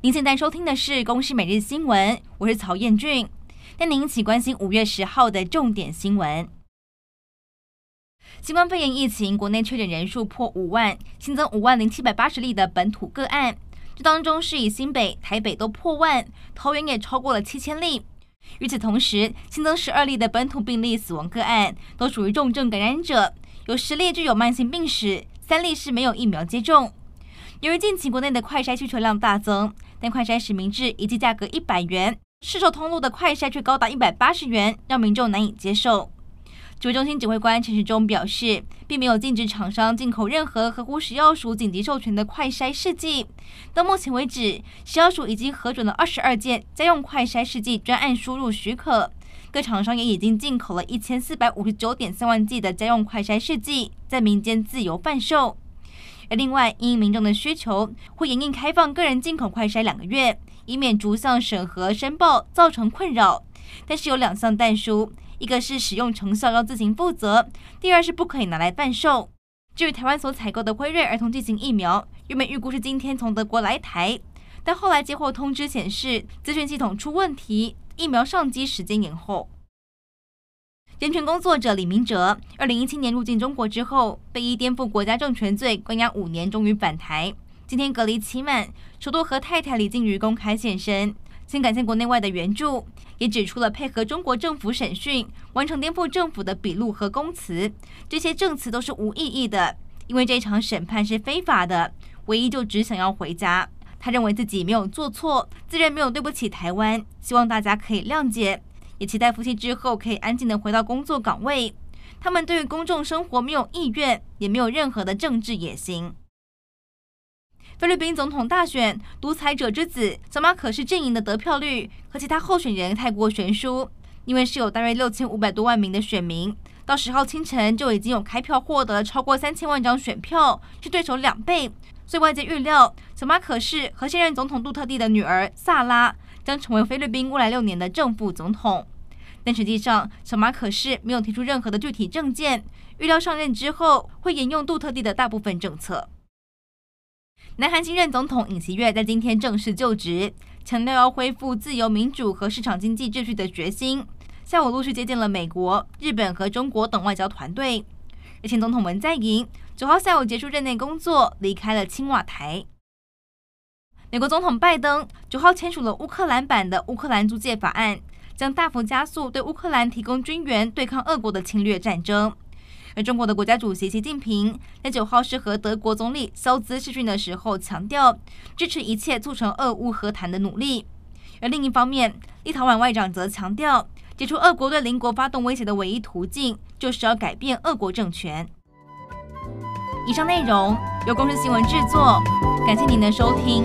您现在收听的是《公视每日新闻》，我是曹彦俊，带您一起关心五月十号的重点新闻。新冠肺炎疫情，国内确诊人数破五万，新增五万零七百八十例的本土个案，这当中是以新北、台北都破万，桃园也超过了七千例。与此同时，新增十二例的本土病例死亡个案，都属于重症感染者，有十例具有慢性病史，三例是没有疫苗接种。由于近期国内的快筛需求量大增，但快筛实名制一剂价格一百元，市售通路的快筛却高达一百八十元，让民众难以接受。指挥中心指挥官陈时中表示，并没有禁止厂商进口任何合乎食药署紧急授权的快筛试剂。到目前为止，食药署已经核准了二十二件家用快筛试剂专案输入许可，各厂商也已经进口了一千四百五十九点三万剂的家用快筛试剂，在民间自由贩售。而另外，因民众的需求，会延印开放个人进口快筛两个月，以免逐项审核申报造成困扰。但是有两项但书，一个是使用成效要自行负责，第二是不可以拿来贩售。至于台湾所采购的辉瑞儿童剂型疫苗，原本预估是今天从德国来台，但后来接获通知显示资讯系统出问题，疫苗上机时间延后。人权工作者李明哲，二零一七年入境中国之后，被以颠覆国家政权罪关押五年，终于返台。今天隔离期满，首度和太太李静瑜公开现身，先感谢国内外的援助，也指出了配合中国政府审讯，完成颠覆政府的笔录和供词，这些证词都是无意义的，因为这场审判是非法的，唯一就只想要回家。他认为自己没有做错，自认没有对不起台湾，希望大家可以谅解。也期待夫妻之后可以安静的回到工作岗位。他们对于公众生活没有意愿，也没有任何的政治野心。菲律宾总统大选，独裁者之子小马可是阵营的得票率和其他候选人太过悬殊，因为是有大约六千五百多万名的选民，到十号清晨就已经有开票获得超过三千万张选票，是对手两倍。所以外界预料，小马可是和现任总统杜特地的女儿萨拉。将成为菲律宾未来六年的正副总统，但实际上小马可是没有提出任何的具体政见，预料上任之后会沿用杜特地的大部分政策。南韩新任总统尹锡悦在今天正式就职，强调要恢复自由民主和市场经济秩序的决心。下午陆续接见了美国、日本和中国等外交团队。而前总统文在寅九号下午结束任内工作，离开了青瓦台。美国总统拜登九号签署了乌克兰版的乌克兰租借法案，将大幅加速对乌克兰提供军援，对抗俄国的侵略战争。而中国的国家主席习近平在九号是和德国总理肖兹视讯的时候，强调支持一切促成俄乌和谈的努力。而另一方面，立陶宛外长则强调，解除俄国对邻国发动威胁的唯一途径，就是要改变俄国政权。以上内容由公司新闻制作，感谢您的收听。